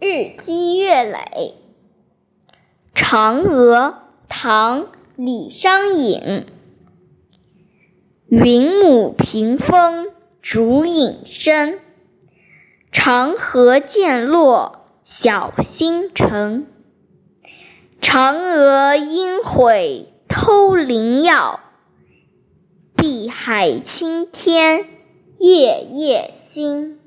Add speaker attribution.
Speaker 1: 日积月累。嫦娥唐李商隐。云母屏风烛影深。长河渐落晓星沉嫦娥应悔偷灵药。碧海青天夜夜心。